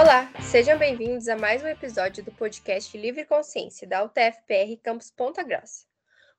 Olá, sejam bem-vindos a mais um episódio do podcast Livre Consciência da UTFPR Campus Ponta Grossa.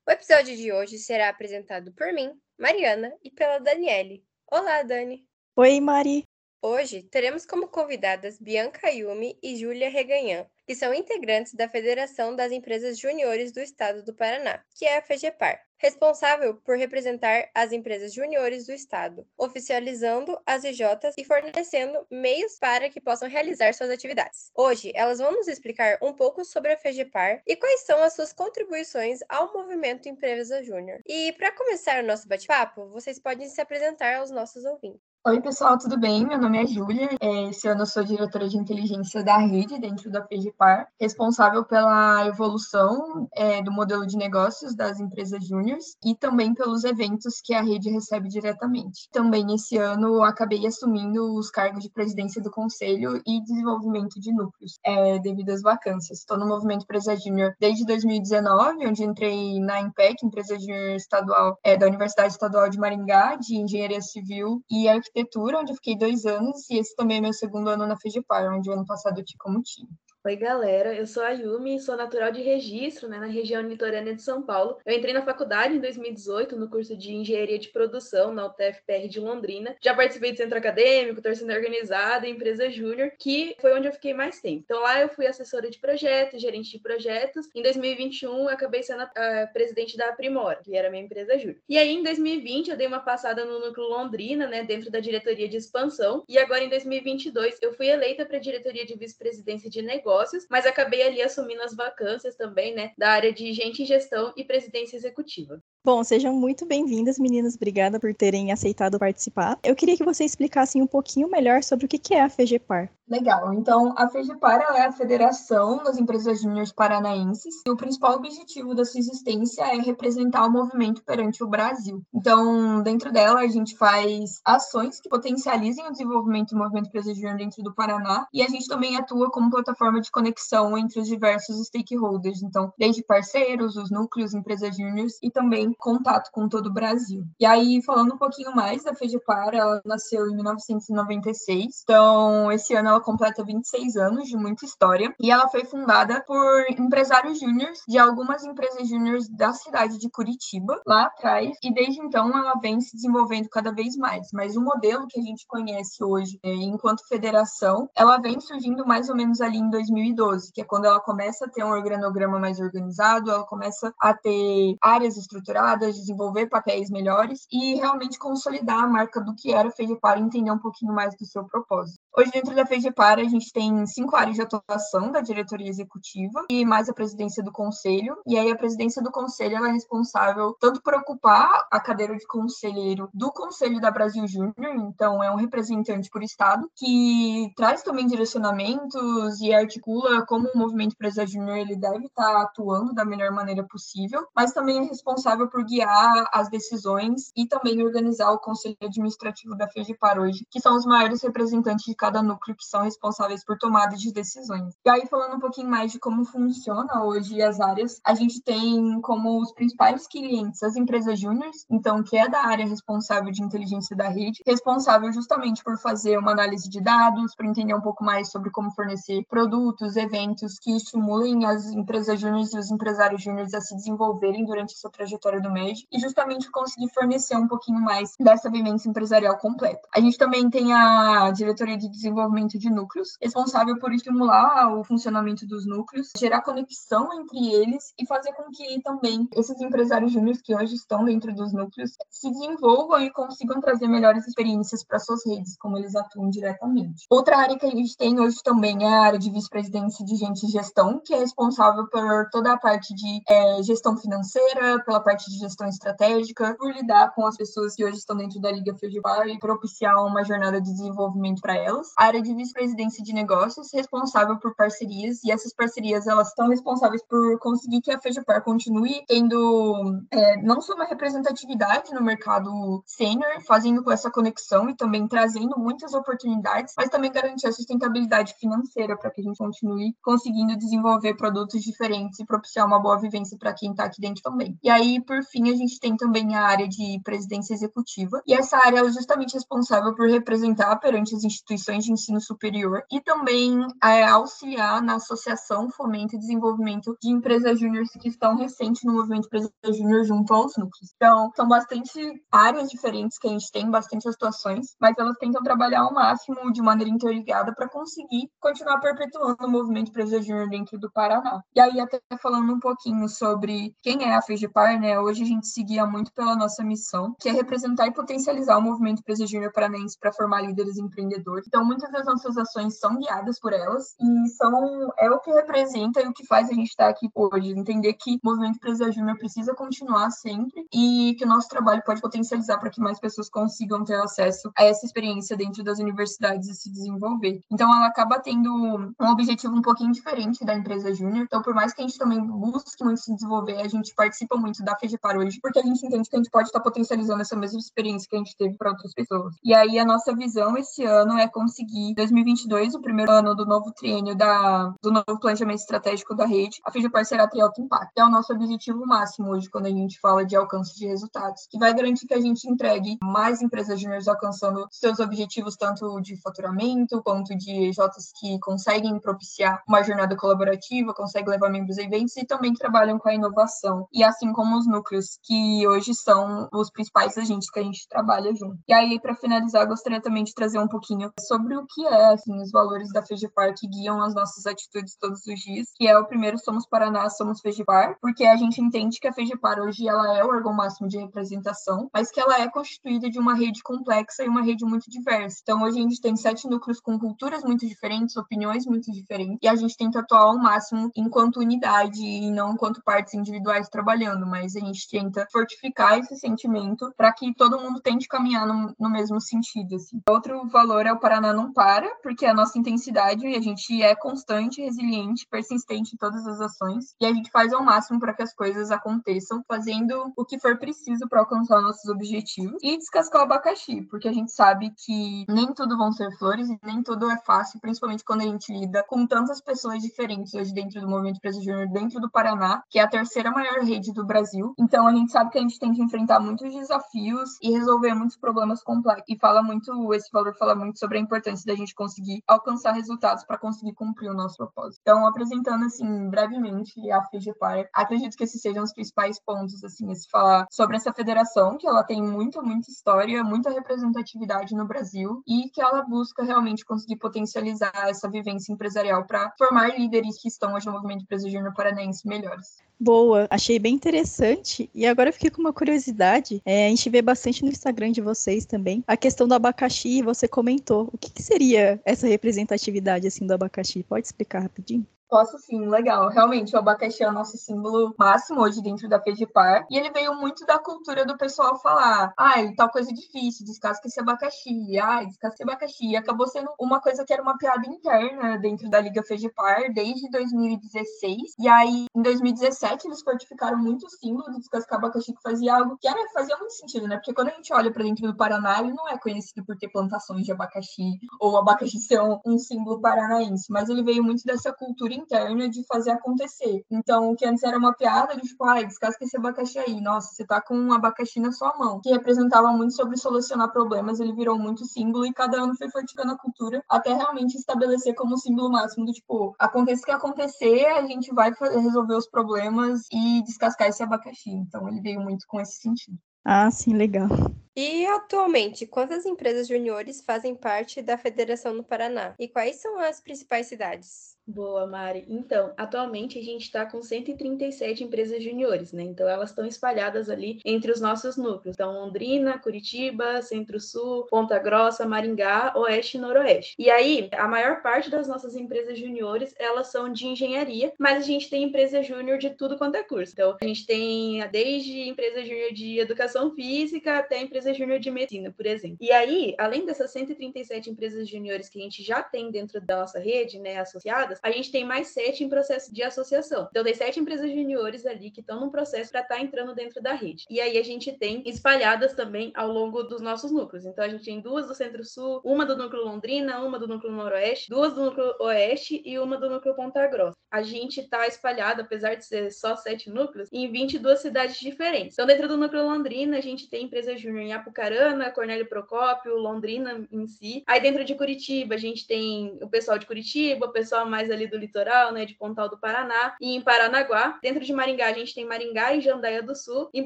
O episódio de hoje será apresentado por mim, Mariana, e pela Daniele. Olá, Dani. Oi, Mari. Hoje teremos como convidadas Bianca Yumi e Júlia Reganhã, que são integrantes da Federação das Empresas Juniores do Estado do Paraná, que é a FEGEPAR, responsável por representar as empresas juniores do Estado, oficializando as IJs e fornecendo meios para que possam realizar suas atividades. Hoje, elas vão nos explicar um pouco sobre a FEGEPAR e quais são as suas contribuições ao movimento Empresa Júnior. E para começar o nosso bate-papo, vocês podem se apresentar aos nossos ouvintes. Oi, pessoal, tudo bem? Meu nome é Júlia. É, esse ano eu sou diretora de inteligência da rede dentro da PGPAR, responsável pela evolução é, do modelo de negócios das empresas júniores e também pelos eventos que a rede recebe diretamente. Também esse ano acabei assumindo os cargos de presidência do conselho e desenvolvimento de núcleos é, devido às vacâncias. Estou no movimento Empresa Júnior desde 2019, onde entrei na IMPEC, Empresa Júnior Estadual é, da Universidade Estadual de Maringá, de Engenharia Civil e Arquitetura arquitetura, onde eu fiquei dois anos, e esse também é meu segundo ano na FEGEPAR, onde o ano passado eu tive como time. Oi, galera. Eu sou a Yumi, sou natural de registro, né, na região litorânea de São Paulo. Eu entrei na faculdade em 2018 no curso de Engenharia de Produção na UTFPR de Londrina. Já participei do centro acadêmico, torcida organizada, empresa júnior, que foi onde eu fiquei mais tempo. Então lá eu fui assessora de projetos, gerente de projetos. Em 2021 eu acabei sendo a, a presidente da Primora, que era minha empresa júnior. E aí em 2020 eu dei uma passada no núcleo Londrina, né, dentro da diretoria de expansão. E agora em 2022 eu fui eleita para a diretoria de vice-presidência de negócios negócios, mas acabei ali assumindo as vacâncias também, né, da área de gente em gestão e presidência executiva. Bom, sejam muito bem-vindas, meninas. Obrigada por terem aceitado participar. Eu queria que vocês explicassem um pouquinho melhor sobre o que é a FEGEPAR. Legal. Então, a FEGEPAR é a Federação das Empresas Júniores Paranaenses e o principal objetivo da sua existência é representar o movimento perante o Brasil. Então, dentro dela, a gente faz ações que potencializem o desenvolvimento do movimento Empresa Júnior dentro do Paraná e a gente também atua como plataforma de conexão entre os diversos stakeholders. Então, desde parceiros, os núcleos, empresas júniores e também contato com todo o Brasil. E aí, falando um pouquinho mais da FEGEPAR, ela nasceu em 1996, então esse ano ela completa 26 anos de muita história, e ela foi fundada por empresários júniores de algumas empresas júniores da cidade de Curitiba, lá atrás, e desde então ela vem se desenvolvendo cada vez mais. Mas o modelo que a gente conhece hoje, é, enquanto federação, ela vem surgindo mais ou menos ali em 2012, que é quando ela começa a ter um organograma mais organizado, ela começa a ter áreas estruturadas desenvolver papéis melhores e realmente consolidar a marca do que era a Feijepara e entender um pouquinho mais do seu propósito. Hoje, dentro da Feijepara, a gente tem cinco áreas de atuação da diretoria executiva e mais a presidência do conselho. E aí, a presidência do conselho ela é responsável tanto por ocupar a cadeira de conselheiro do Conselho da Brasil Júnior, então é um representante por estado, que traz também direcionamentos e articula como o movimento Empresa Júnior ele deve estar atuando da melhor maneira possível, mas também é responsável por guiar as decisões e também organizar o conselho administrativo da FEGEPAR hoje, que são os maiores representantes de cada núcleo que são responsáveis por tomada de decisões. E aí, falando um pouquinho mais de como funciona hoje as áreas, a gente tem como os principais clientes as empresas júniores, então, que é da área responsável de inteligência da rede, responsável justamente por fazer uma análise de dados, para entender um pouco mais sobre como fornecer produtos, eventos que estimulem as empresas júniores e os empresários júniores a se desenvolverem durante sua trajetória do MED e justamente conseguir fornecer um pouquinho mais dessa vivência empresarial completa. A gente também tem a diretoria de desenvolvimento de núcleos, responsável por estimular o funcionamento dos núcleos, gerar conexão entre eles e fazer com que também esses empresários júniores que hoje estão dentro dos núcleos se desenvolvam e consigam trazer melhores experiências para suas redes, como eles atuam diretamente. Outra área que a gente tem hoje também é a área de vice-presidência de gente de gestão, que é responsável por toda a parte de é, gestão financeira, pela parte de gestão estratégica, por lidar com as pessoas que hoje estão dentro da Liga Feijoar e propiciar uma jornada de desenvolvimento para elas. Área de vice-presidência de negócios, responsável por parcerias, e essas parcerias elas estão responsáveis por conseguir que a Feijopar continue tendo é, não só uma representatividade no mercado sênior, fazendo com essa conexão e também trazendo muitas oportunidades, mas também garantir a sustentabilidade financeira para que a gente continue conseguindo desenvolver produtos diferentes e propiciar uma boa vivência para quem está aqui dentro também. E aí, por fim, a gente tem também a área de presidência executiva, e essa área é justamente responsável por representar perante as instituições instituições de ensino superior e também é, auxiliar na associação, fomento e desenvolvimento de empresas júniores que estão recentes no movimento Empresa Júnior junto aos núcleos. Então, são bastante áreas diferentes que a gente tem, bastante atuações, mas elas tentam trabalhar ao máximo de maneira interligada para conseguir continuar perpetuando o movimento Empresa Júnior dentro do Paraná. E aí, até falando um pouquinho sobre quem é a FEGEPAR, né? Hoje a gente seguia muito pela nossa missão, que é representar e potencializar o movimento Empresa Júnior Paranense para formar líderes empreendedores. Então, muitas das nossas ações são guiadas por elas e são é o que representa e o que faz a gente estar aqui hoje. Entender que o movimento Empresa Júnior precisa continuar sempre e que o nosso trabalho pode potencializar para que mais pessoas consigam ter acesso a essa experiência dentro das universidades e se desenvolver. Então, ela acaba tendo um objetivo um pouquinho diferente da empresa júnior. Então, por mais que a gente também busque muito se desenvolver, a gente participa muito da FEGEPAR hoje, porque a gente entende que a gente pode estar potencializando essa mesma experiência que a gente teve para outras pessoas. E aí, a nossa visão esse ano é conseguir, 2022, o primeiro ano do novo triênio da, do novo planejamento estratégico da rede, a FEGEPAR será Trialto Impacto. É o nosso objetivo máximo hoje quando a gente fala de alcance de resultados, que vai garantir que a gente entregue mais empresas júniores alcançando seus objetivos, tanto de faturamento quanto de EJs que conseguem propiciar uma jornada colaborativa, conseguem levar membros a eventos e também trabalham com a inovação. E assim como os núcleos, que hoje são os principais agentes que a gente trabalha junto. E aí, para finalizar, gostaria também de trazer um pouquinho sobre o que é, assim, os valores da FEGEPAR que guiam as nossas atitudes todos os dias, que é o primeiro Somos Paraná, Somos FEGEPAR, porque a gente entende que a FEGEPAR hoje ela é o órgão máximo de representação, mas que ela é constituída de uma rede complexa e uma rede muito diversa. Então, hoje a gente tem sete núcleos com culturas muito diferentes, opiniões muito diferentes, e a gente tenta atuar ao máximo enquanto unidade e não enquanto partes individuais trabalhando, mas a gente tenta fortificar esse sentimento para que todo mundo tente caminhar no, no mesmo sentido. Assim. Outro valor é o Paraná não para, porque a nossa intensidade e a gente é constante, resiliente, persistente em todas as ações, e a gente faz ao máximo para que as coisas aconteçam, fazendo o que for preciso para alcançar nossos objetivos e descascar o abacaxi, porque a gente sabe que nem tudo vão ser flores e nem tudo é fácil, principalmente quando a gente lida com tantas pessoas diferentes hoje dentro do movimento Empresa Júnior, dentro do Paraná, que é a terceira maior rede do Brasil. Então a gente sabe que a gente tem que enfrentar muitos desafios e resolver muitos problemas complexos. E fala muito, esse valor fala muito sobre a importância da gente conseguir alcançar resultados para conseguir cumprir o nosso propósito. Então, apresentando assim brevemente a FGPAR, acredito que esses sejam os principais pontos assim, se falar sobre essa federação, que ela tem muita, muita história, muita representatividade no Brasil e que ela busca realmente conseguir potencializar essa vivência empresarial para formar líderes que estão hoje no movimento empresa júnior paranaense melhores. Boa, achei bem interessante. E agora eu fiquei com uma curiosidade. É, a gente vê bastante no Instagram de vocês também a questão do abacaxi. Você comentou. O que, que seria essa representatividade assim do abacaxi? Pode explicar rapidinho? Posso sim, legal. Realmente, o abacaxi é o nosso símbolo máximo hoje dentro da Fedipar. E ele veio muito da cultura do pessoal falar: ai, tal coisa difícil, descasca esse abacaxi, ai, descasca esse abacaxi. E acabou sendo uma coisa que era uma piada interna dentro da Liga Fedipar desde 2016. E aí, em 2017, eles fortificaram muito o símbolo de descascar abacaxi, que fazia algo que era, fazia muito sentido, né? Porque quando a gente olha para dentro do Paraná, ele não é conhecido por ter plantações de abacaxi ou abacaxi ser um, um símbolo paranaense, mas ele veio muito dessa cultura interna de fazer acontecer. Então, o que antes era uma piada, de tipo, ai, descasca esse abacaxi aí. Nossa, você tá com um abacaxi na sua mão. Que representava muito sobre solucionar problemas, ele virou muito símbolo e cada ano foi fortificando a cultura até realmente estabelecer como símbolo máximo do tipo, aconteça o que acontecer, a gente vai resolver os problemas e descascar esse abacaxi. Então, ele veio muito com esse sentido. Ah, sim, legal. E atualmente, quantas empresas juniores fazem parte da federação no Paraná? E quais são as principais cidades? Boa, Mari. Então, atualmente a gente está com 137 empresas juniores, né? Então, elas estão espalhadas ali entre os nossos núcleos. Então, Londrina, Curitiba, Centro-Sul, Ponta Grossa, Maringá, Oeste e Noroeste. E aí, a maior parte das nossas empresas juniores, elas são de engenharia, mas a gente tem empresa júnior de tudo quanto é curso. Então, a gente tem desde empresa júnior de educação física até empresa júnior de medicina, por exemplo. E aí, além dessas 137 empresas juniores que a gente já tem dentro da nossa rede, né, associada, espalhadas, a gente tem mais sete em processo de associação. Então, tem sete empresas juniores ali que estão num processo para estar tá entrando dentro da rede. E aí a gente tem espalhadas também ao longo dos nossos núcleos. Então, a gente tem duas do Centro-Sul, uma do Núcleo Londrina, uma do Núcleo Noroeste, duas do Núcleo Oeste e uma do Núcleo Ponta Grossa. A gente está espalhado, apesar de ser só sete núcleos, em 22 cidades diferentes. Então, dentro do Núcleo Londrina, a gente tem empresa júnior em Apucarana, Cornélio Procópio, Londrina em si. Aí, dentro de Curitiba, a gente tem o pessoal de Curitiba, o pessoal mais ali do litoral, né, de Pontal do Paraná, e em Paranaguá. Dentro de Maringá, a gente tem Maringá e Jandaia do Sul. Em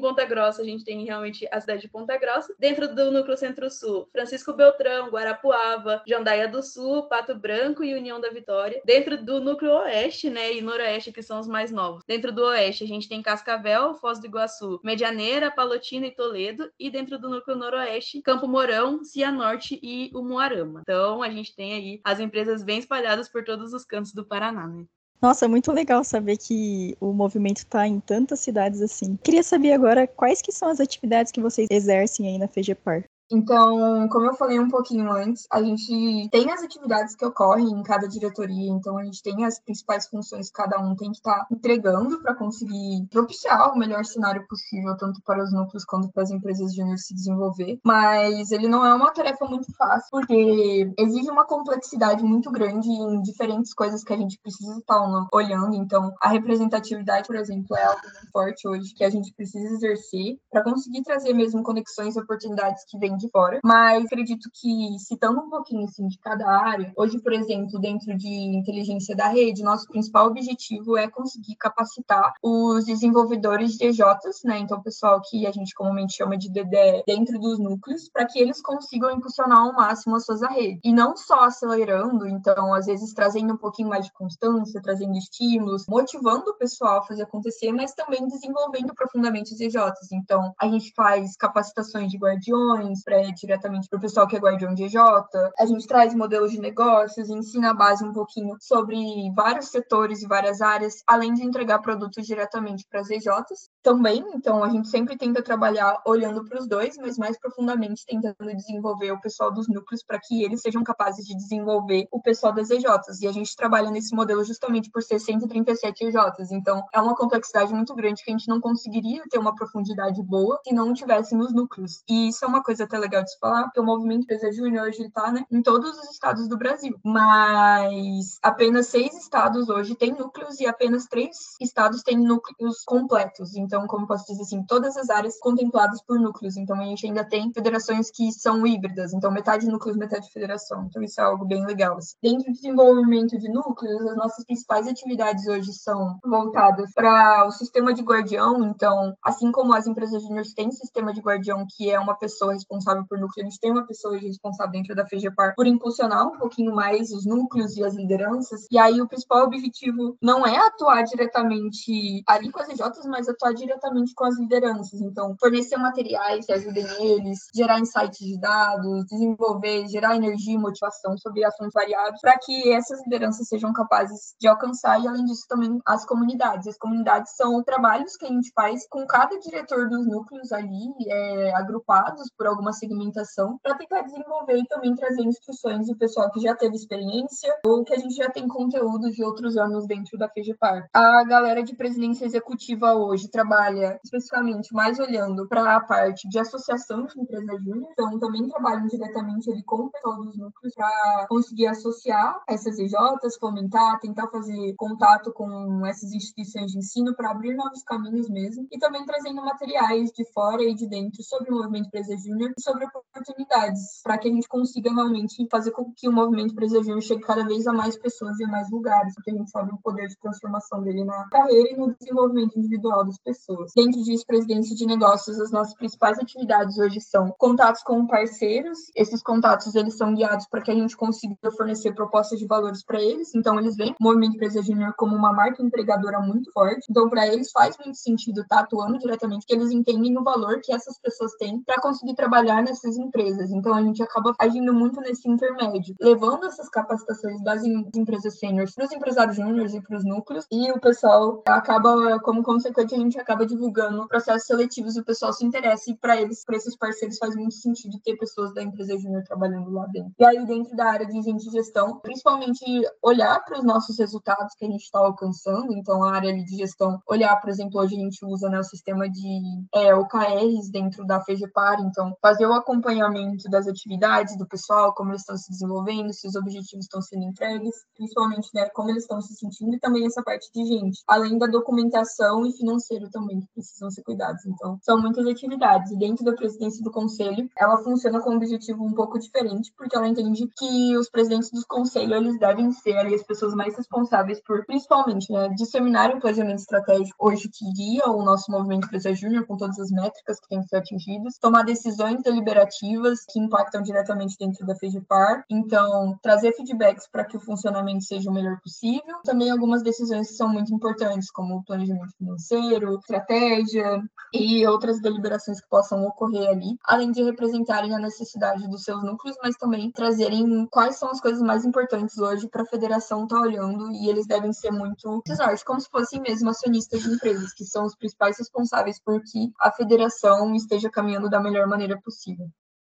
Ponta Grossa, a gente tem realmente a cidade de Ponta Grossa. Dentro do Núcleo Centro-Sul, Francisco Beltrão, Guarapuava, Jandaia do Sul, Pato Branco e União da Vitória. Dentro do Núcleo Oeste, né, e Noroeste, que são os mais novos. Dentro do Oeste, a gente tem Cascavel, Foz do Iguaçu, Medianeira, Palotina e Toledo. E dentro do Núcleo Noroeste, Campo Mourão, Cianorte e Umuarama. Então, a gente tem aí as empresas bem espalhadas por todos os cantos do Paraná, né? Nossa, muito legal saber que o movimento está em tantas cidades assim. Queria saber agora quais que são as atividades que vocês exercem aí na FEGEPAR. Então, como eu falei um pouquinho antes, a gente tem as atividades que ocorrem em cada diretoria, então a gente tem as principais funções que cada um tem que estar tá entregando para conseguir propiciar o melhor cenário possível, tanto para os núcleos quanto para as empresas júnior se desenvolver. Mas ele não é uma tarefa muito fácil, porque exige uma complexidade muito grande em diferentes coisas que a gente precisa estar olhando. Então, a representatividade, por exemplo, é algo muito forte hoje que a gente precisa exercer para conseguir trazer mesmo conexões e oportunidades que vêm de fora, mas acredito que, citando um pouquinho assim, de cada área, hoje, por exemplo, dentro de inteligência da rede, nosso principal objetivo é conseguir capacitar os desenvolvedores de EJs, né? Então, o pessoal que a gente comumente chama de DD dentro dos núcleos, para que eles consigam impulsionar ao máximo as suas redes. E não só acelerando, então, às vezes trazendo um pouquinho mais de constância, trazendo estímulos, motivando o pessoal a fazer acontecer, mas também desenvolvendo profundamente os EJs. Então, a gente faz capacitações de guardiões, para diretamente para o pessoal que é guardião de EJ. A gente traz modelos de negócios, ensina a base um pouquinho sobre vários setores e várias áreas, além de entregar produtos diretamente para as EJs também. Então, a gente sempre tenta trabalhar olhando para os dois, mas mais profundamente tentando desenvolver o pessoal dos núcleos para que eles sejam capazes de desenvolver o pessoal das EJs. E a gente trabalha nesse modelo justamente por ser 137 EJs. Então, é uma complexidade muito grande que a gente não conseguiria ter uma profundidade boa se não tivéssemos núcleos. E isso é uma coisa até legal de se falar, porque o movimento Empresa Júnior hoje está né, em todos os estados do Brasil. Mas apenas seis estados hoje têm núcleos e apenas três estados têm núcleos completos. Então, como posso dizer assim, todas as áreas contempladas por núcleos. Então, a gente ainda tem federações que são híbridas. Então, metade núcleos, metade federação. Então, isso é algo bem legal. Assim. Dentro do desenvolvimento de núcleos, as nossas principais atividades hoje são voltadas para o sistema de guardião. Então, assim como as empresas júnior têm sistema de guardião, que é uma pessoa responsável responsável por núcleo, a gente tem uma pessoa responsável dentro da FEGEPAR por impulsionar um pouquinho mais os núcleos e as lideranças. E aí o principal objetivo não é atuar diretamente ali com as EJs, mas atuar diretamente com as lideranças. Então, fornecer materiais que ajudem eles, gerar insights de dados, desenvolver, gerar energia e motivação sobre assuntos variados, para que essas lideranças sejam capazes de alcançar e, além disso, também as comunidades. As comunidades são trabalhos que a gente faz com cada diretor dos núcleos ali, é, agrupados por algumas segmentação para tentar desenvolver e também trazer instruções do pessoal que já teve experiência ou que a gente já tem conteúdo de outros anos dentro da FEGEPAR. A galera de presidência executiva hoje trabalha especificamente mais olhando para a parte de associação de empresas júnior, então também trabalham diretamente ali com o pessoal dos núcleos para conseguir associar essas EJs, fomentar, tentar fazer contato com essas instituições de ensino para abrir novos caminhos mesmo e também trazendo materiais de fora e de dentro sobre o movimento Empresa Júnior sobre oportunidades, para que a gente consiga realmente fazer com que o movimento Empresa Júnior chegue cada vez a mais pessoas e a mais lugares, porque a gente sabe o poder de transformação dele na carreira e no desenvolvimento individual das pessoas. Dentro disso, presidência de negócios, as nossas principais atividades hoje são contatos com parceiros. Esses contatos eles são guiados para que a gente consiga fornecer propostas de valores para eles. Então, eles veem o movimento Empresa Júnior como uma marca empregadora muito forte. Então, para eles faz muito sentido estar atuando diretamente, porque eles entendem o valor que essas pessoas têm para conseguir trabalhar nessas empresas. Então, a gente acaba agindo muito nesse intermédio, levando essas capacitações das empresas sêniores para os empresários júniores e para os núcleos, e o pessoal acaba, como consequência, a gente acaba divulgando processos seletivos e o pessoal se interessa, e para eles, para esses parceiros, faz muito sentido ter pessoas da empresa júnior trabalhando lá dentro. E aí, dentro da área de gente gestão, principalmente olhar para os nossos resultados que a gente está alcançando, então a área de gestão, olhar, por exemplo, hoje a gente usa né, o sistema de é, OKRs dentro da FEGEPAR, então fazer o acompanhamento das atividades do pessoal, como eles estão se desenvolvendo, se os objetivos estão sendo entregues, principalmente né, como eles estão se sentindo e também essa parte de gente, além da documentação e financeiro também, que precisam ser cuidados. Então, são muitas atividades. E dentro da presidência do conselho, ela funciona com um objetivo um pouco diferente, porque ela entende que os presidentes do conselho, eles devem ser ali, as pessoas mais responsáveis por, principalmente, né, disseminar o planejamento estratégico hoje que guia o nosso movimento Empresa Júnior, com todas as métricas que têm que ser atingidas, tomar decisões deliberativas que impactam diretamente dentro da FEGEPAR, então, trazer feedbacks para que o funcionamento seja o melhor possível, também algumas decisões que são muito importantes, como o planejamento financeiro, estratégia e outras deliberações que possam ocorrer ali, além de representarem a necessidade dos seus núcleos, mas também trazerem quais são as coisas mais importantes hoje para a federação estar tá olhando. E eles devem ser muito decisórios, como se fossem mesmo acionistas de empresas, que são os principais responsáveis por que a federação esteja caminhando da melhor maneira possível.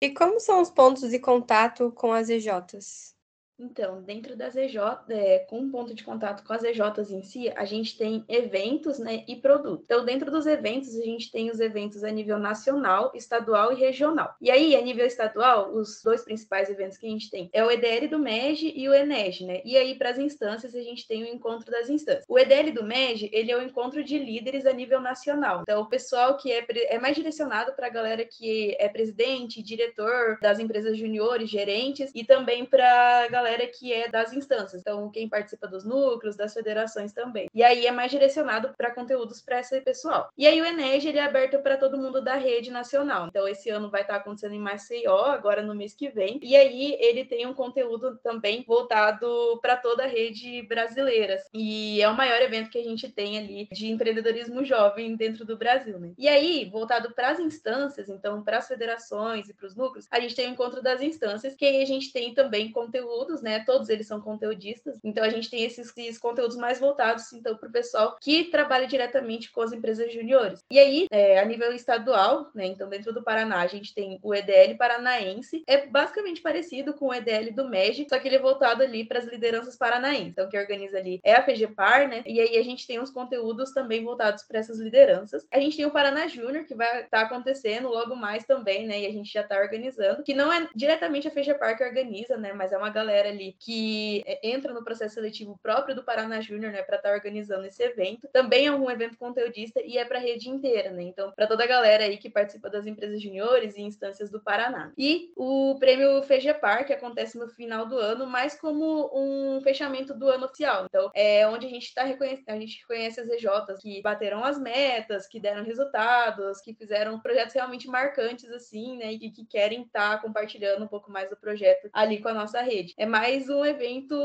E como são os pontos de contato com as EJs? Então, dentro das EJ, é, com um ponto de contato com as EJs em si, a gente tem eventos né, e produtos. Então, dentro dos eventos, a gente tem os eventos a nível nacional, estadual e regional. E aí, a nível estadual, os dois principais eventos que a gente tem é o EDL do MEG e o ENEG, né? E aí, para as instâncias, a gente tem o encontro das instâncias. O EDL do MEG, ele é o encontro de líderes a nível nacional. Então, o pessoal que é, é mais direcionado para a galera que é presidente, diretor das empresas juniores, gerentes, e também para a galera galera que é das instâncias, então quem participa dos núcleos, das federações também. E aí é mais direcionado para conteúdos para esse pessoal. E aí o Enege ele é aberto para todo mundo da rede nacional. Então esse ano vai estar tá acontecendo em Maceió, agora no mês que vem. E aí ele tem um conteúdo também voltado para toda a rede brasileira. E é o maior evento que a gente tem ali de empreendedorismo jovem dentro do Brasil, né? E aí, voltado para as instâncias, então para as federações e para os núcleos, a gente tem o encontro das instâncias, que aí a gente tem também conteúdos né? Todos eles são conteudistas. Então a gente tem esses, esses conteúdos mais voltados então para o pessoal que trabalha diretamente com as empresas juniores. E aí, é, a nível estadual, né? Então dentro do Paraná a gente tem o EDL paranaense, é basicamente parecido com o EDL do MEG, só que ele é voltado ali para as lideranças paranaenses. Então quem organiza ali é a FGPAR, né? E aí a gente tem uns conteúdos também voltados para essas lideranças. A gente tem o Paraná Júnior que vai estar tá acontecendo logo mais também, né? E a gente já está organizando, que não é diretamente a FGPAR que organiza, né? Mas é uma galera ali que é, entra no processo seletivo próprio do Paraná Júnior, né, para estar tá organizando esse evento. Também é um evento conteudista e é para a rede inteira, né? Então, para toda a galera aí que participa das empresas juniores e instâncias do Paraná. E o prêmio FEGEPAR, que acontece no final do ano, mais como um fechamento do ano oficial. Então, é onde a gente está reconhecendo, a gente reconhece as EJs que bateram as metas, que deram resultados, que fizeram projetos realmente marcantes, assim, né? E que querem estar tá compartilhando um pouco mais do projeto ali com a nossa rede. É mais um evento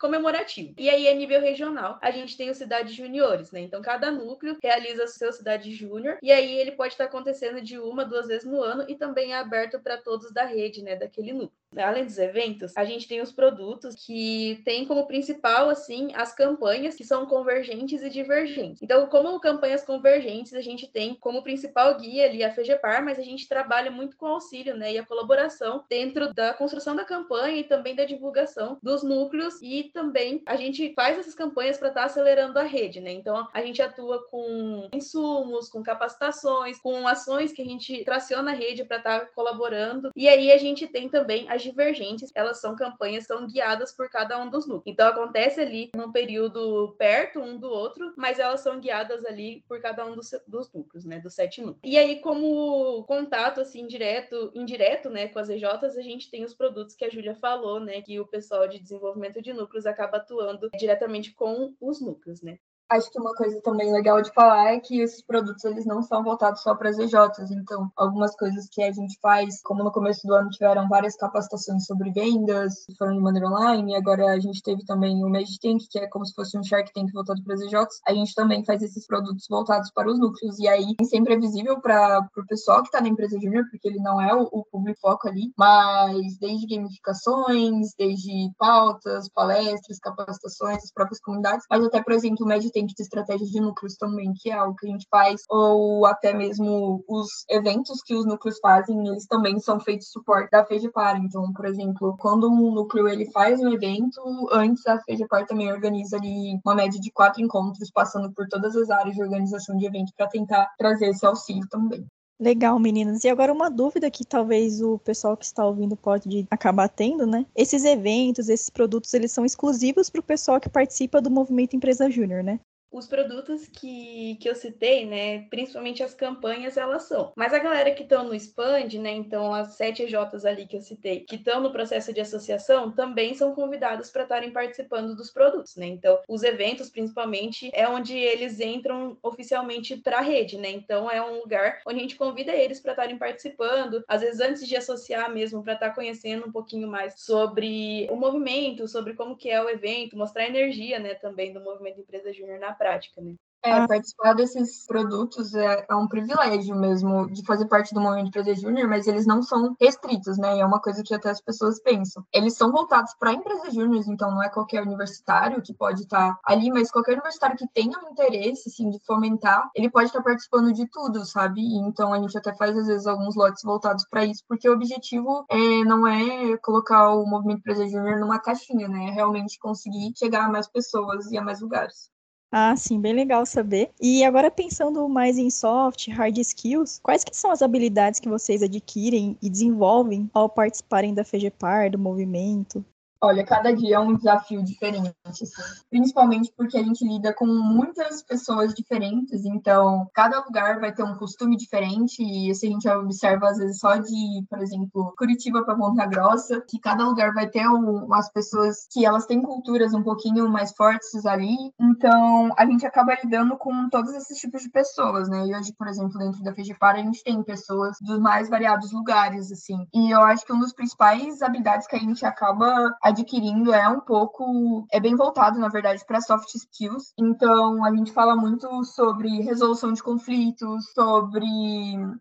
comemorativo. E aí, a nível regional, a gente tem os cidades juniores, né? Então, cada núcleo realiza a sua cidade júnior, e aí ele pode estar acontecendo de uma, duas vezes no ano, e também é aberto para todos da rede, né? Daquele núcleo. Além dos eventos, a gente tem os produtos que tem como principal, assim, as campanhas que são convergentes e divergentes. Então, como campanhas convergentes, a gente tem como principal guia ali a FEGEPAR, mas a gente trabalha muito com auxílio, né, e a colaboração dentro da construção da campanha e também da divulgação dos núcleos e também a gente faz essas campanhas para estar tá acelerando a rede, né? Então, a gente atua com insumos, com capacitações, com ações que a gente traciona a rede para estar tá colaborando. E aí a gente tem também a divergentes, elas são campanhas são guiadas por cada um dos núcleos. Então acontece ali num período perto um do outro, mas elas são guiadas ali por cada um dos, dos núcleos, né, dos sete núcleos. E aí como contato assim direto, indireto, né, com as EJs, a gente tem os produtos que a Júlia falou, né, que o pessoal de desenvolvimento de núcleos acaba atuando diretamente com os núcleos, né. Acho que uma coisa também legal de falar é que esses produtos eles não são voltados só para as EJs, então algumas coisas que a gente faz, como no começo do ano tiveram várias capacitações sobre vendas, foram de maneira online, agora a gente teve também o Magic Tank, que é como se fosse um Shark Tank voltado para as EJs, a gente também faz esses produtos voltados para os núcleos, e aí sempre é visível para o pessoal que está na empresa júnior, porque ele não é o, o público foco ali, mas desde gamificações, desde pautas, palestras, capacitações, as próprias comunidades, mas até, por exemplo, o Magic Tank de estratégias de núcleos também, que é algo que a gente faz, ou até mesmo os eventos que os núcleos fazem, eles também são feitos suporte da FEGEPAR. Então, por exemplo, quando um núcleo ele faz um evento, antes a FEGEPAR também organiza ali uma média de quatro encontros, passando por todas as áreas de organização de evento para tentar trazer esse auxílio também. Legal, meninas. E agora uma dúvida que talvez o pessoal que está ouvindo pode acabar tendo, né? Esses eventos, esses produtos, eles são exclusivos para o pessoal que participa do movimento Empresa Júnior, né? Os produtos que, que eu citei, né, principalmente as campanhas, elas são. Mas a galera que estão no Expand, né, então as sete EJs ali que eu citei, que estão no processo de associação, também são convidados para estarem participando dos produtos, né? Então, os eventos, principalmente, é onde eles entram oficialmente para a rede, né? Então, é um lugar onde a gente convida eles para estarem participando, às vezes antes de associar mesmo, para estar tá conhecendo um pouquinho mais sobre o movimento, sobre como que é o evento, mostrar a energia, né, também do movimento Empresa Júnior na prática, né? É, ah. participar desses produtos é, é, um privilégio mesmo de fazer parte do Movimento Empresa Júnior, mas eles não são restritos, né? E é uma coisa que até as pessoas pensam. Eles são voltados para empresas júniores, então não é qualquer universitário que pode estar tá ali, mas qualquer universitário que tenha um interesse, assim, de fomentar, ele pode estar tá participando de tudo, sabe? E, então a gente até faz, às vezes, alguns lotes voltados para isso, porque o objetivo é, não é colocar o Movimento Empresa Júnior numa caixinha, né? É realmente conseguir chegar a mais pessoas e a mais lugares. Ah, sim, bem legal saber. E agora pensando mais em soft, hard skills, quais que são as habilidades que vocês adquirem e desenvolvem ao participarem da FEGEPAR, do movimento? Olha, cada dia é um desafio diferente, assim. principalmente porque a gente lida com muitas pessoas diferentes, então cada lugar vai ter um costume diferente, e a gente observa às vezes só de, por exemplo, Curitiba para Ponta Grossa, que cada lugar vai ter umas pessoas que elas têm culturas um pouquinho mais fortes ali, então a gente acaba lidando com todos esses tipos de pessoas, né? E hoje, por exemplo, dentro da Fegepar, a gente tem pessoas dos mais variados lugares, assim, e eu acho que um dos principais habilidades que a gente acaba adquirindo é um pouco, é bem voltado, na verdade, para soft skills. Então, a gente fala muito sobre resolução de conflitos, sobre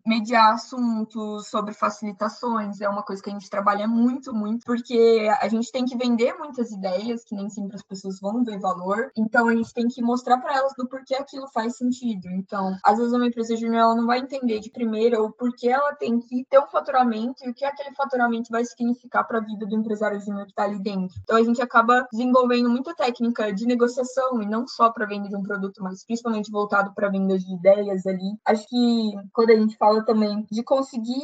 mediar assuntos, sobre facilitações. É uma coisa que a gente trabalha muito, muito, porque a gente tem que vender muitas ideias, que nem sempre as pessoas vão ver valor. Então, a gente tem que mostrar para elas do porquê aquilo faz sentido. Então, às vezes uma empresa júnior ela não vai entender de primeira o porquê ela tem que ter um faturamento e o que aquele faturamento vai significar para a vida do empresário júnior que está ali dentro. Então a gente acaba desenvolvendo muita técnica de negociação e não só para venda de um produto, mas principalmente voltado para venda de ideias ali. Acho que quando a gente fala também de conseguir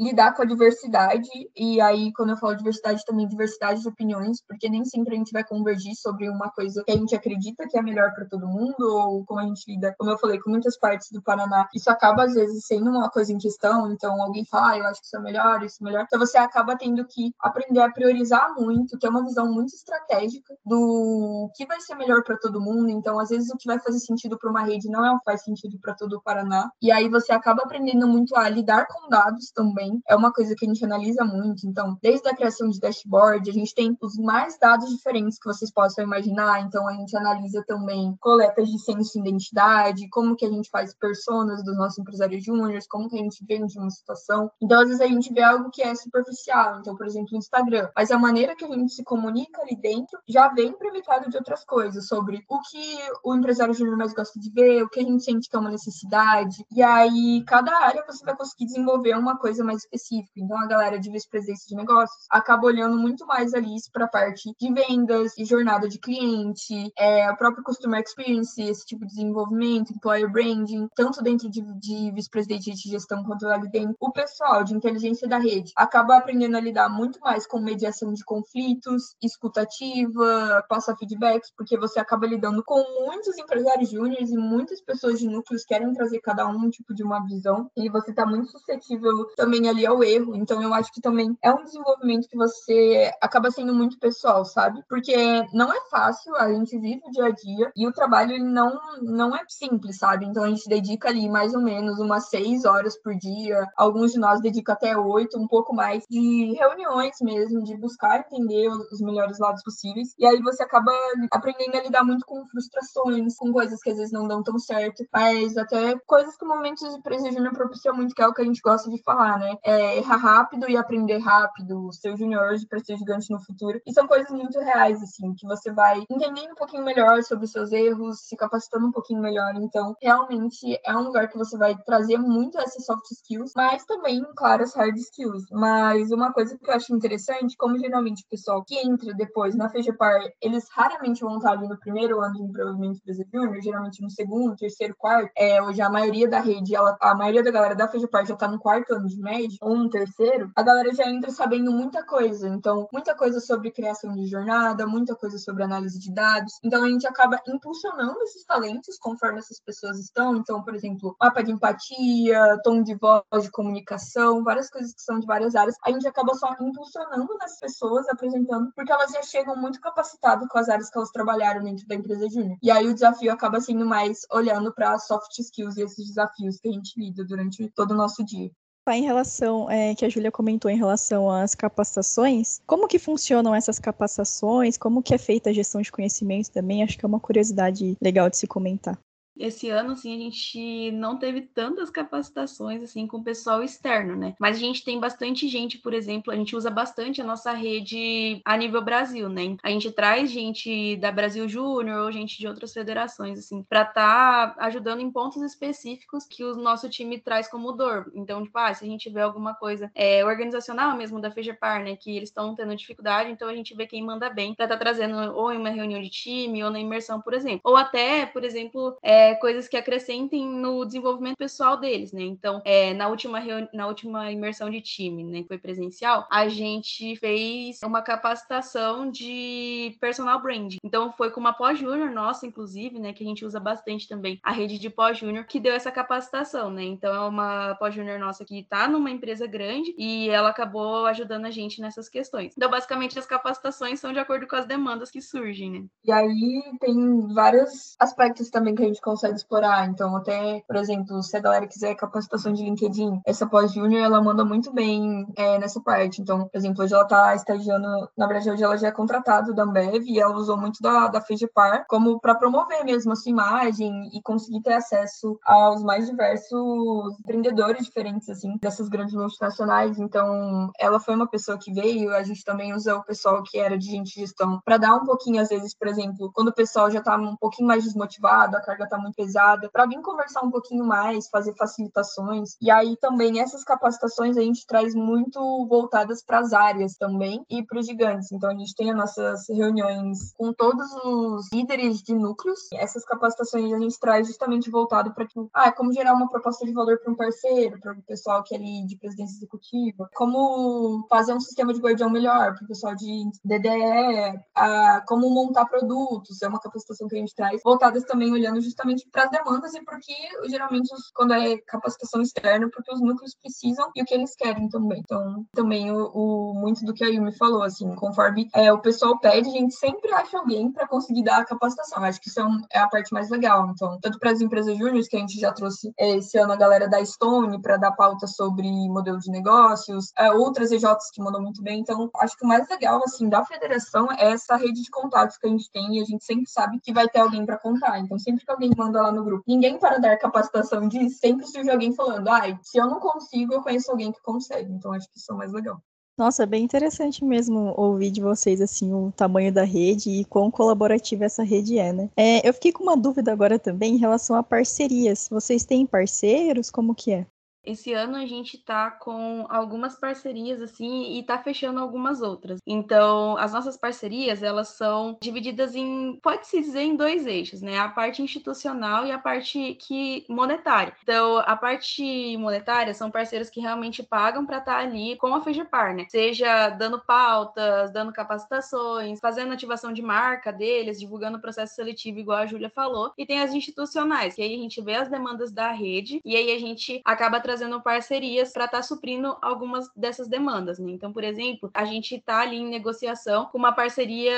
lidar com a diversidade e aí quando eu falo diversidade também diversidade de opiniões, porque nem sempre a gente vai convergir sobre uma coisa que a gente acredita que é melhor para todo mundo ou como a gente lida, como eu falei, com muitas partes do Paraná. Isso acaba às vezes sendo uma coisa em questão, então alguém fala, ah, eu acho que isso é melhor, isso é melhor. Então você acaba tendo que aprender a priorizar muito, ter uma visão muito estratégica do que vai ser melhor para todo mundo. Então, às vezes, o que vai fazer sentido para uma rede não é o que faz sentido para todo o Paraná. E aí você acaba aprendendo muito a lidar com dados também. É uma coisa que a gente analisa muito. Então, desde a criação de dashboard, a gente tem os mais dados diferentes que vocês possam imaginar. Então, a gente analisa também coletas de senso de identidade, como que a gente faz personas dos nossos empresários júniores, como que a gente vende uma situação. Então, às vezes, a gente vê algo que é superficial. Então, por exemplo, o Instagram. Mas a maneira que a gente se comunica ali dentro já vem implementado de outras coisas, sobre o que o empresário júnior mais gosta de ver, o que a gente sente que é uma necessidade. E aí, cada área você vai conseguir desenvolver uma coisa mais específica. Então, a galera de vice-presidência de negócios acaba olhando muito mais ali para a parte de vendas e jornada de cliente, é, o próprio customer experience, esse tipo de desenvolvimento, employer branding, tanto dentro de, de vice-presidente de gestão quanto ali dentro. O pessoal de inteligência da rede acaba aprendendo a lidar muito mais com mediação de conflitos conflitos, escutativa, passa feedbacks, porque você acaba lidando com muitos empresários júniores e muitas pessoas de núcleos querem trazer cada um tipo de uma visão e você está muito suscetível também ali ao erro. Então eu acho que também é um desenvolvimento que você acaba sendo muito pessoal, sabe? Porque não é fácil, a gente vive o dia a dia e o trabalho ele não não é simples, sabe? Então a gente dedica ali mais ou menos umas seis horas por dia. Alguns de nós dedicam até oito, um pouco mais de reuniões mesmo, de buscar entender os melhores lados possíveis. E aí você acaba aprendendo a lidar muito com frustrações, com coisas que às vezes não dão tão certo, mas até coisas que momentos de empresa júnior propiciam muito, que é o que a gente gosta de falar, né? É errar rápido e aprender rápido, ser junior para ser gigante no futuro. E são coisas muito reais, assim, que você vai entendendo um pouquinho melhor sobre os seus erros, se capacitando um pouquinho melhor. Então, realmente é um lugar que você vai trazer muito essas soft skills, mas também, claro, as hard skills. Mas uma coisa que eu acho interessante, como geralmente o pessoal que entra depois na FEGEPAR, eles raramente vão estar ali no primeiro ano de desenvolvimento empresa júnior, geralmente no segundo, terceiro, quarto. É, hoje a maioria da rede, ela, a maioria da galera da FEGEPAR já está no quarto ano de médio, ou no terceiro, a galera já entra sabendo muita coisa. Então, muita coisa sobre criação de jornada, muita coisa sobre análise de dados. Então, a gente acaba impulsionando esses talentos conforme essas pessoas estão. Então, por exemplo, mapa de empatia, tom de voz, de comunicação, várias coisas que são de várias áreas. A gente acaba só impulsionando nas pessoas, apresentando, porque elas já chegam muito capacitadas com as áreas que elas trabalharam dentro da empresa júnior. E aí o desafio acaba sendo mais olhando para soft skills e esses desafios que a gente lida durante todo o nosso dia. Em relação, é, que a Júlia comentou em relação às capacitações, como que funcionam essas capacitações? Como que é feita a gestão de conhecimento também? Acho que é uma curiosidade legal de se comentar. Esse ano, assim, a gente não teve tantas capacitações, assim, com o pessoal externo, né? Mas a gente tem bastante gente, por exemplo, a gente usa bastante a nossa rede a nível Brasil, né? A gente traz gente da Brasil Júnior ou gente de outras federações, assim, para estar tá ajudando em pontos específicos que o nosso time traz como dor. Então, tipo, ah, se a gente vê alguma coisa é, organizacional mesmo da FEGEPAR, né, que eles estão tendo dificuldade, então a gente vê quem manda bem para estar tá trazendo ou em uma reunião de time ou na imersão, por exemplo. Ou até, por exemplo, é, é, coisas que acrescentem no desenvolvimento pessoal deles, né? Então, é, na, última na última imersão de time, né, que foi presencial, a gente fez uma capacitação de personal branding. Então, foi com uma pós-júnior nossa, inclusive, né, que a gente usa bastante também, a rede de pós-júnior, que deu essa capacitação, né? Então, é uma pós-júnior nossa que está numa empresa grande e ela acabou ajudando a gente nessas questões. Então, basicamente, as capacitações são de acordo com as demandas que surgem, né? E aí tem vários aspectos também que a gente consegue consegue explorar. Então, até, por exemplo, se a galera quiser capacitação de LinkedIn, essa pós-júnior, ela manda muito bem é, nessa parte. Então, por exemplo, hoje ela está estagiando, na verdade, hoje ela já é contratada da Ambev e ela usou muito da, da FEGEPAR como para promover mesmo a sua imagem e conseguir ter acesso aos mais diversos empreendedores diferentes, assim, dessas grandes multinacionais. Então, ela foi uma pessoa que veio, a gente também usa o pessoal que era de gente de gestão para dar um pouquinho, às vezes, por exemplo, quando o pessoal já está um pouquinho mais desmotivado, a carga está pesada, para vir conversar um pouquinho mais, fazer facilitações. E aí também essas capacitações a gente traz muito voltadas para as áreas também e para os gigantes. Então a gente tem as nossas reuniões com todos os líderes de núcleos. Essas capacitações a gente traz justamente voltado para que, ah, como gerar uma proposta de valor para um parceiro, para o pessoal que é ali de presidência executiva, como fazer um sistema de guardião melhor para o pessoal de DDE, ah, como montar produtos, é uma capacitação que a gente traz, voltadas também olhando justamente para as demandas e porque geralmente quando é capacitação externa, porque os núcleos precisam e o que eles querem também. Então, também o, o muito do que a Yumi falou, assim, conforme é, o pessoal pede, a gente sempre acha alguém para conseguir dar a capacitação. Acho que isso é, um, é a parte mais legal. Então, tanto para as empresas júniores, que a gente já trouxe é, esse ano a galera da Stone para dar pauta sobre modelo de negócios, é, outras EJs que mandam muito bem. Então, acho que o mais legal, assim, da federação é essa rede de contatos que a gente tem e a gente sempre sabe que vai ter alguém para contar. Então, sempre que alguém manda lá no grupo. Ninguém para dar capacitação disso, sempre surge alguém falando, ai, se eu não consigo, eu conheço alguém que consegue. Então acho que isso é mais legal. Nossa, é bem interessante mesmo ouvir de vocês assim o tamanho da rede e quão colaborativa essa rede é, né? É, eu fiquei com uma dúvida agora também em relação a parcerias. Vocês têm parceiros? Como que é? Esse ano a gente tá com algumas parcerias assim e tá fechando algumas outras. Então, as nossas parcerias, elas são divididas em, pode-se dizer, em dois eixos, né? A parte institucional e a parte que monetária. Então, a parte monetária são parceiros que realmente pagam para estar tá ali com a FEGEPAR, né? Seja dando pautas, dando capacitações, fazendo ativação de marca deles, divulgando o processo seletivo, igual a Júlia falou. E tem as institucionais, que aí a gente vê as demandas da rede e aí a gente acaba parcerias para estar tá suprindo algumas dessas demandas, né? Então, por exemplo, a gente está ali em negociação com uma parceria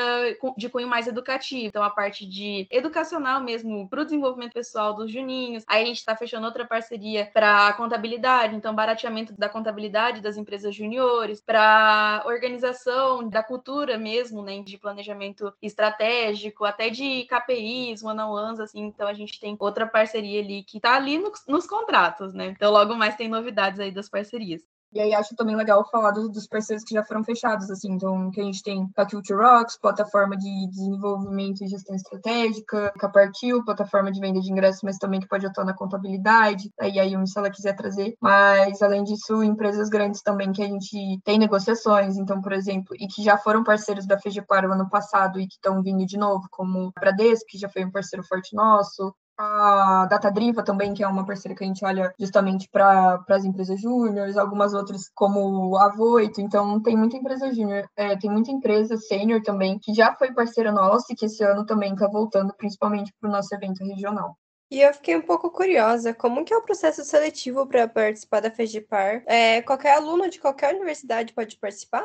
de cunho mais educativo. Então, a parte de educacional mesmo para o desenvolvimento pessoal dos juninhos. Aí a gente está fechando outra parceria para contabilidade, então barateamento da contabilidade das empresas juniores, para organização da cultura mesmo, né, de planejamento estratégico, até de KPIs, one-on-ones, assim. Então a gente tem outra parceria ali que está ali no, nos contratos, né? Então logo mais tem novidades aí das parcerias. E aí acho também legal falar dos, dos, parceiros que já foram fechados, assim, então que a gente tem a Culture Rocks, plataforma de desenvolvimento e gestão estratégica, Capartil, plataforma de venda de ingressos, mas também que pode atuar na contabilidade, aí aí se ela quiser trazer. Mas além disso, empresas grandes também que a gente tem negociações, então, por exemplo, e que já foram parceiros da FEGEPAR o ano passado e que estão vindo de novo, como a Bradesco, que já foi um parceiro forte nosso, a Datadriva também, que é uma parceira que a gente olha justamente para as empresas júniores, algumas outras como a Voito, então tem muita empresa júnior, é, tem muita empresa sênior também, que já foi parceira nossa e que esse ano também está voltando, principalmente para o nosso evento regional. E eu fiquei um pouco curiosa, como que é o processo seletivo para participar da FEGIPAR? É, qualquer aluno de qualquer universidade pode participar?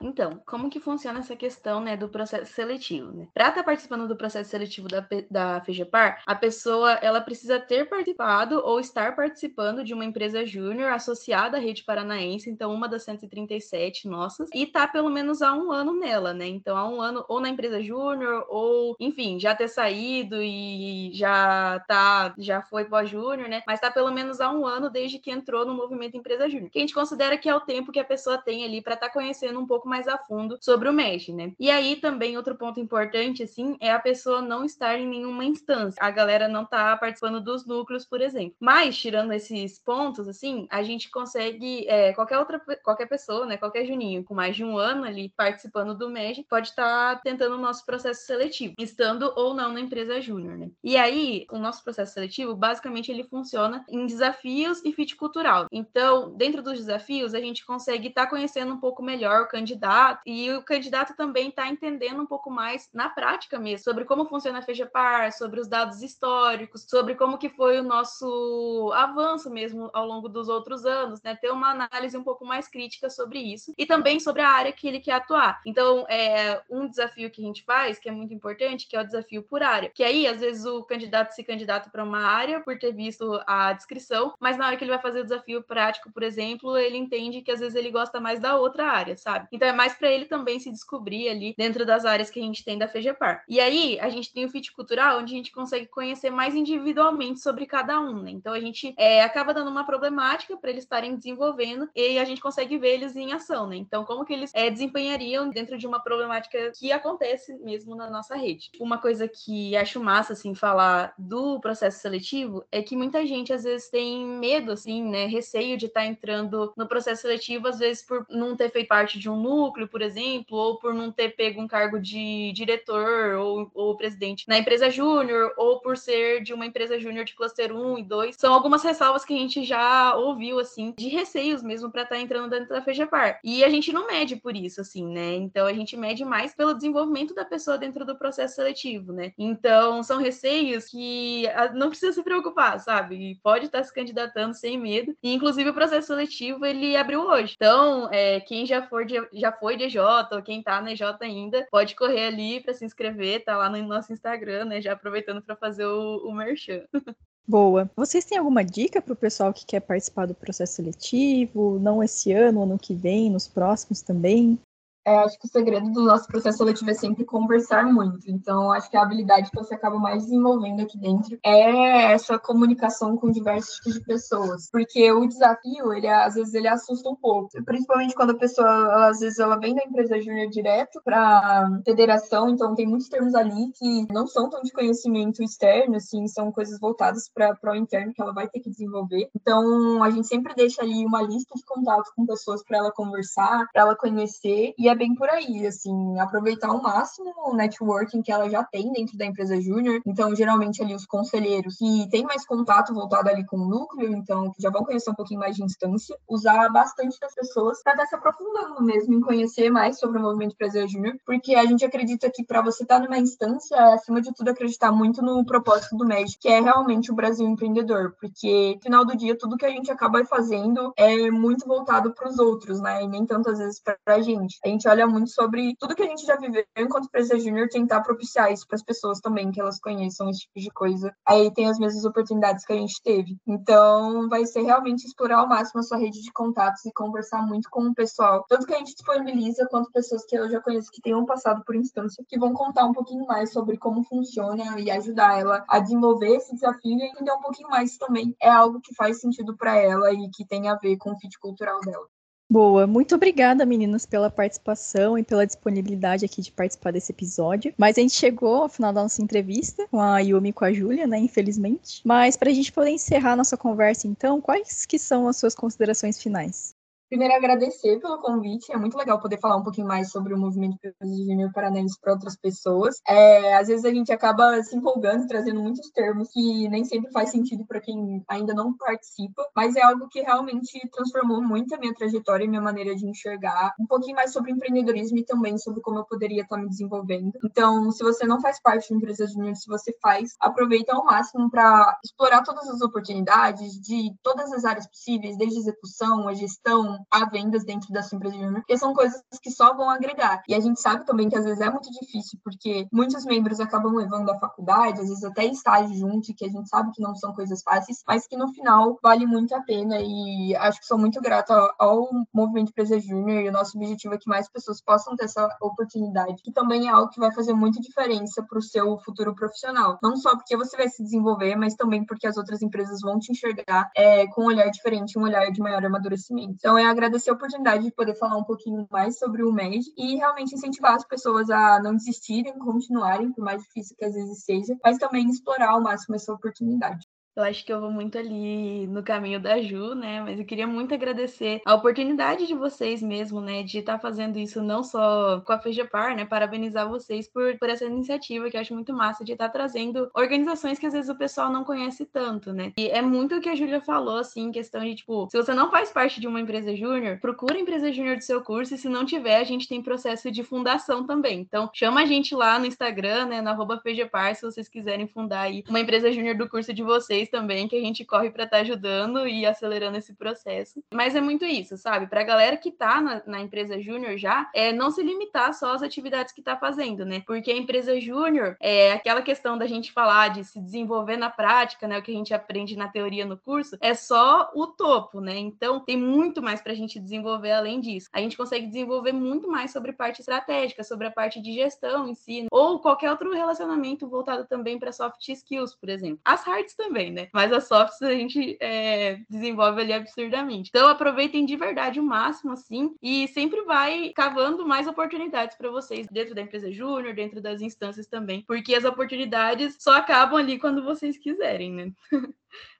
Então, como que funciona essa questão, né, do processo seletivo, né? Para estar tá participando do processo seletivo da, da FEGEPAR, a pessoa, ela precisa ter participado ou estar participando de uma empresa júnior associada à rede paranaense, então uma das 137 nossas, e tá pelo menos há um ano nela, né? Então, há um ano ou na empresa júnior, ou, enfim, já ter saído e já tá, já foi pós-júnior, né? Mas tá pelo menos há um ano desde que entrou no movimento empresa júnior, que a gente considera que é o tempo que a pessoa tem ali para estar tá conhecendo um pouco mais mais a fundo sobre o MESH, né? E aí também outro ponto importante, assim, é a pessoa não estar em nenhuma instância. A galera não tá participando dos núcleos, por exemplo. Mas, tirando esses pontos, assim, a gente consegue, é, qualquer outra, qualquer pessoa, né, qualquer juninho com mais de um ano ali participando do MESH, pode estar tá tentando o nosso processo seletivo, estando ou não na empresa júnior, né? E aí, o nosso processo seletivo, basicamente, ele funciona em desafios e fit cultural. Então, dentro dos desafios, a gente consegue estar tá conhecendo um pouco melhor o candidato candidato, e o candidato também está entendendo um pouco mais na prática mesmo, sobre como funciona a FEJAPAR, sobre os dados históricos, sobre como que foi o nosso avanço mesmo ao longo dos outros anos, né? Ter uma análise um pouco mais crítica sobre isso e também sobre a área que ele quer atuar. Então, é um desafio que a gente faz, que é muito importante, que é o desafio por área. Que aí, às vezes, o candidato se candidata para uma área por ter visto a descrição, mas na hora que ele vai fazer o desafio prático, por exemplo, ele entende que às vezes ele gosta mais da outra área, sabe? Então, é mais para ele também se descobrir ali dentro das áreas que a gente tem da FEGEPAR. E aí, a gente tem o Fit Cultural, onde a gente consegue conhecer mais individualmente sobre cada um, né? Então, a gente é, acaba dando uma problemática para eles estarem desenvolvendo e a gente consegue ver eles em ação, né? Então, como que eles é, desempenhariam dentro de uma problemática que acontece mesmo na nossa rede. Uma coisa que acho massa, assim, falar do processo seletivo é que muita gente, às vezes, tem medo, assim, né? Receio de estar tá entrando no processo seletivo, às vezes, por não ter feito parte de um núcleo, núcleo, por exemplo, ou por não ter pego um cargo de diretor ou, ou presidente na empresa júnior, ou por ser de uma empresa júnior de cluster 1 e 2. São algumas ressalvas que a gente já ouviu, assim, de receios mesmo para estar tá entrando dentro da FEJAPAR. E a gente não mede por isso, assim, né? Então a gente mede mais pelo desenvolvimento da pessoa dentro do processo seletivo, né? Então são receios que ah, não precisa se preocupar, sabe? Pode estar tá se candidatando sem medo. E inclusive o processo seletivo ele abriu hoje. Então, é, quem já for de, já foi de EJ, ou quem tá na EJ ainda, pode correr ali para se inscrever, tá lá no nosso Instagram, né? Já aproveitando para fazer o, o merchan. Boa. Vocês têm alguma dica para o pessoal que quer participar do processo seletivo? Não esse ano, ano que vem, nos próximos também? É, acho que o segredo do nosso processo seletivo é sempre conversar muito. Então, acho que a habilidade que você acaba mais desenvolvendo aqui dentro é essa comunicação com diversos tipos de pessoas. Porque o desafio, ele às vezes ele assusta um pouco, principalmente quando a pessoa, ela, às vezes ela vem da empresa júnior direto para federação, então tem muitos termos ali que não são tão de conhecimento externo, assim, são coisas voltadas para o interno que ela vai ter que desenvolver. Então, a gente sempre deixa ali uma lista de contatos com pessoas para ela conversar, para ela conhecer, e é bem por aí, assim, aproveitar ao máximo o networking que ela já tem dentro da empresa júnior. Então, geralmente ali os conselheiros que têm mais contato voltado ali com o núcleo, então que já vão conhecer um pouquinho mais de instância, usar bastante das pessoas para estar se aprofundando mesmo em conhecer mais sobre o movimento empresa júnior, porque a gente acredita que para você estar numa instância, é, acima de tudo, acreditar muito no propósito do MED, que é realmente o Brasil empreendedor, porque no final do dia tudo que a gente acaba fazendo é muito voltado para os outros, né? E nem tantas vezes para a gente. A gente olha muito sobre tudo que a gente já viveu enquanto empresa júnior, tentar propiciar isso para as pessoas também, que elas conheçam esse tipo de coisa. Aí tem as mesmas oportunidades que a gente teve. Então, vai ser realmente explorar ao máximo a sua rede de contatos e conversar muito com o pessoal, tanto que a gente disponibiliza quanto pessoas que eu já conheço que tenham passado por instância, que vão contar um pouquinho mais sobre como funciona e ajudar ela a desenvolver esse desafio e entender um pouquinho mais também. É algo que faz sentido para ela e que tem a ver com o fit cultural dela. Boa, muito obrigada, meninas, pela participação e pela disponibilidade aqui de participar desse episódio. Mas a gente chegou ao final da nossa entrevista com a Yumi e com a Júlia, né, infelizmente. Mas para a gente poder encerrar nossa conversa, então, quais que são as suas considerações finais? Primeiro, agradecer pelo convite. É muito legal poder falar um pouquinho mais sobre o movimento júnior paranaense para outras pessoas. É, às vezes a gente acaba se empolgando, trazendo muitos termos que nem sempre faz sentido para quem ainda não participa, mas é algo que realmente transformou muito a minha trajetória e minha maneira de enxergar um pouquinho mais sobre empreendedorismo e também sobre como eu poderia estar me desenvolvendo. Então, se você não faz parte de empresa júnior, se você faz, aproveita ao máximo para explorar todas as oportunidades de todas as áreas possíveis, desde execução, a gestão, a vendas dentro da sua empresa júnior, porque são coisas que só vão agregar. E a gente sabe também que às vezes é muito difícil, porque muitos membros acabam levando a faculdade, às vezes até estágio junto, que a gente sabe que não são coisas fáceis, mas que no final vale muito a pena. E acho que sou muito grata ao, movimento Empresa Júnior e o nosso objetivo é que mais pessoas possam ter essa oportunidade, que também é algo que vai fazer muita diferença para o seu futuro profissional. Não só porque você vai se desenvolver, mas também porque as outras empresas vão te enxergar é, com um olhar diferente, um olhar de maior amadurecimento. Então, é agradecer a oportunidade de poder falar um pouquinho mais sobre o MED e realmente incentivar as pessoas a não desistirem, continuarem, por mais difícil que às vezes seja, mas também explorar ao máximo essa oportunidade. Eu acho que eu vou muito ali no caminho da Ju, né? Mas eu queria muito agradecer a oportunidade de vocês mesmo, né? De estar tá fazendo isso não só com a Fejepar, né? Parabenizar vocês por, por essa iniciativa, que eu acho muito massa, de estar tá trazendo organizações que às vezes o pessoal não conhece tanto, né? E é muito o que a Júlia falou, assim, questão de, tipo, se você não faz parte de uma empresa júnior, procura a empresa júnior do seu curso, e se não tiver, a gente tem processo de fundação também. Então, chama a gente lá no Instagram, né? Na arroba Fejepar, se vocês quiserem fundar aí uma empresa júnior do curso de vocês vocês também, que a gente corre para estar tá ajudando e acelerando esse processo. Mas é muito isso, sabe? Para a galera que está na, na, empresa júnior já, é não se limitar só às atividades que está fazendo, né? Porque a empresa júnior é aquela questão da gente falar de se desenvolver na prática, né? O que a gente aprende na teoria no curso, é só o topo, né? Então tem muito mais para a gente desenvolver além disso. A gente consegue desenvolver muito mais sobre parte estratégica, sobre a parte de gestão em si, ou qualquer outro relacionamento voltado também para soft skills, por exemplo. As hards também, né? Mas as softs a gente é, desenvolve ali absurdamente. Então aproveitem de verdade o máximo, assim, e sempre vai cavando mais oportunidades para vocês dentro da empresa júnior, dentro das instâncias também, porque as oportunidades só acabam ali quando vocês quiserem, né?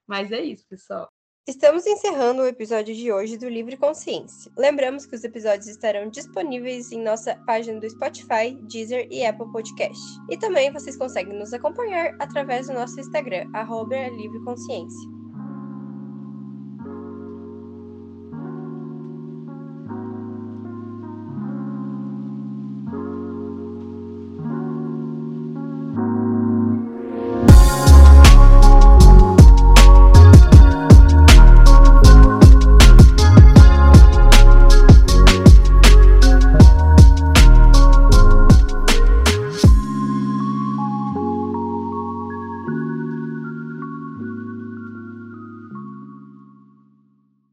Mas é isso, pessoal. Estamos encerrando o episódio de hoje do Livre Consciência. Lembramos que os episódios estarão disponíveis em nossa página do Spotify, Deezer e Apple Podcast. E também vocês conseguem nos acompanhar através do nosso Instagram, arroba Livre Consciência.